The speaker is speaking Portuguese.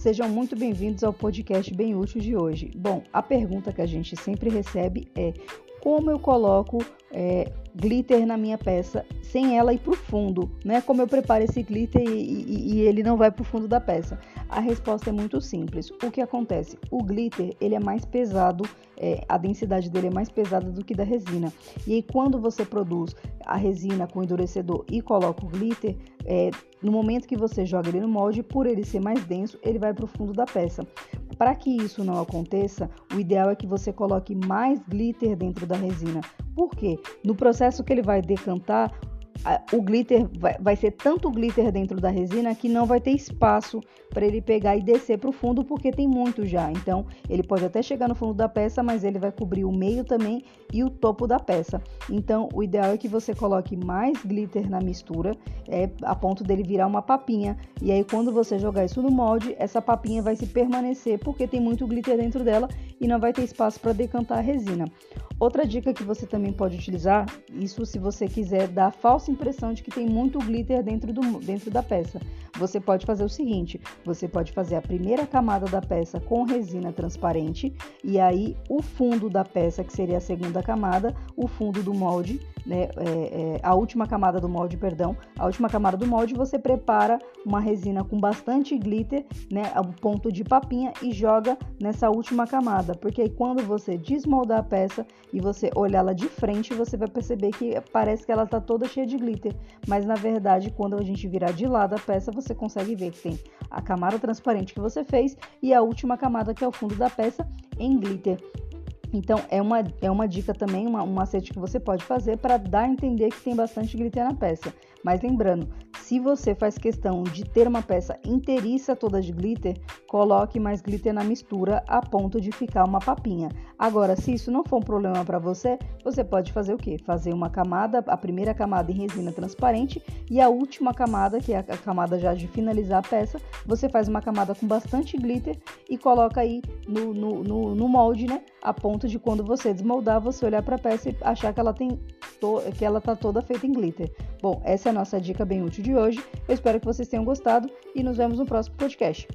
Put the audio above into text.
Sejam muito bem-vindos ao podcast bem útil de hoje. Bom, a pergunta que a gente sempre recebe é como eu coloco é, glitter na minha peça sem ela ir para o fundo, né? Como eu preparo esse glitter e, e, e ele não vai para o fundo da peça? A resposta é muito simples. O que acontece? O glitter ele é mais pesado, é, a densidade dele é mais pesada do que da resina. E aí quando você produz a resina com endurecedor e coloca o glitter, é, no momento que você joga ele no molde, por ele ser mais denso, ele vai para o fundo da peça. Para que isso não aconteça, o ideal é que você coloque mais glitter dentro da resina. Por quê? No processo que ele vai decantar, o glitter vai, vai, ser tanto glitter dentro da resina que não vai ter espaço para ele pegar e descer para o fundo porque tem muito já. Então ele pode até chegar no fundo da peça, mas ele vai cobrir o meio também e o topo da peça. Então o ideal é que você coloque mais glitter na mistura, é, a ponto dele virar uma papinha. E aí quando você jogar isso no molde, essa papinha vai se permanecer porque tem muito glitter dentro dela e não vai ter espaço para decantar a resina. Outra dica que você também pode utilizar, isso se você quiser dar falsa impressão de que tem muito glitter dentro, do, dentro da peça. Você pode fazer o seguinte: você pode fazer a primeira camada da peça com resina transparente e aí o fundo da peça, que seria a segunda camada, o fundo do molde, né, é, é, a última camada do molde, perdão, a última camada do molde, você prepara uma resina com bastante glitter, né, a ponto de papinha e joga nessa última camada, porque aí quando você desmoldar a peça e você olhar ela de frente, você vai perceber que parece que ela tá toda cheia de glitter, mas na verdade, quando a gente virar de lado a peça, você consegue ver que tem a camada transparente que você fez e a última camada que é o fundo da peça em glitter. Então, é uma, é uma dica também, uma, um macete que você pode fazer para dar a entender que tem bastante glitter na peça. Mas lembrando, se você faz questão de ter uma peça inteiriça toda de glitter, coloque mais glitter na mistura a ponto de ficar uma papinha. Agora, se isso não for um problema para você, você pode fazer o quê? Fazer uma camada, a primeira camada em resina transparente e a última camada, que é a camada já de finalizar a peça, você faz uma camada com bastante glitter e coloca aí no, no, no, no molde, né? A ponto de quando você desmoldar, você olhar para a peça e achar que ela tem que ela tá toda feita em glitter. Bom, essa é a nossa dica bem útil de hoje. Eu espero que vocês tenham gostado e nos vemos no próximo podcast.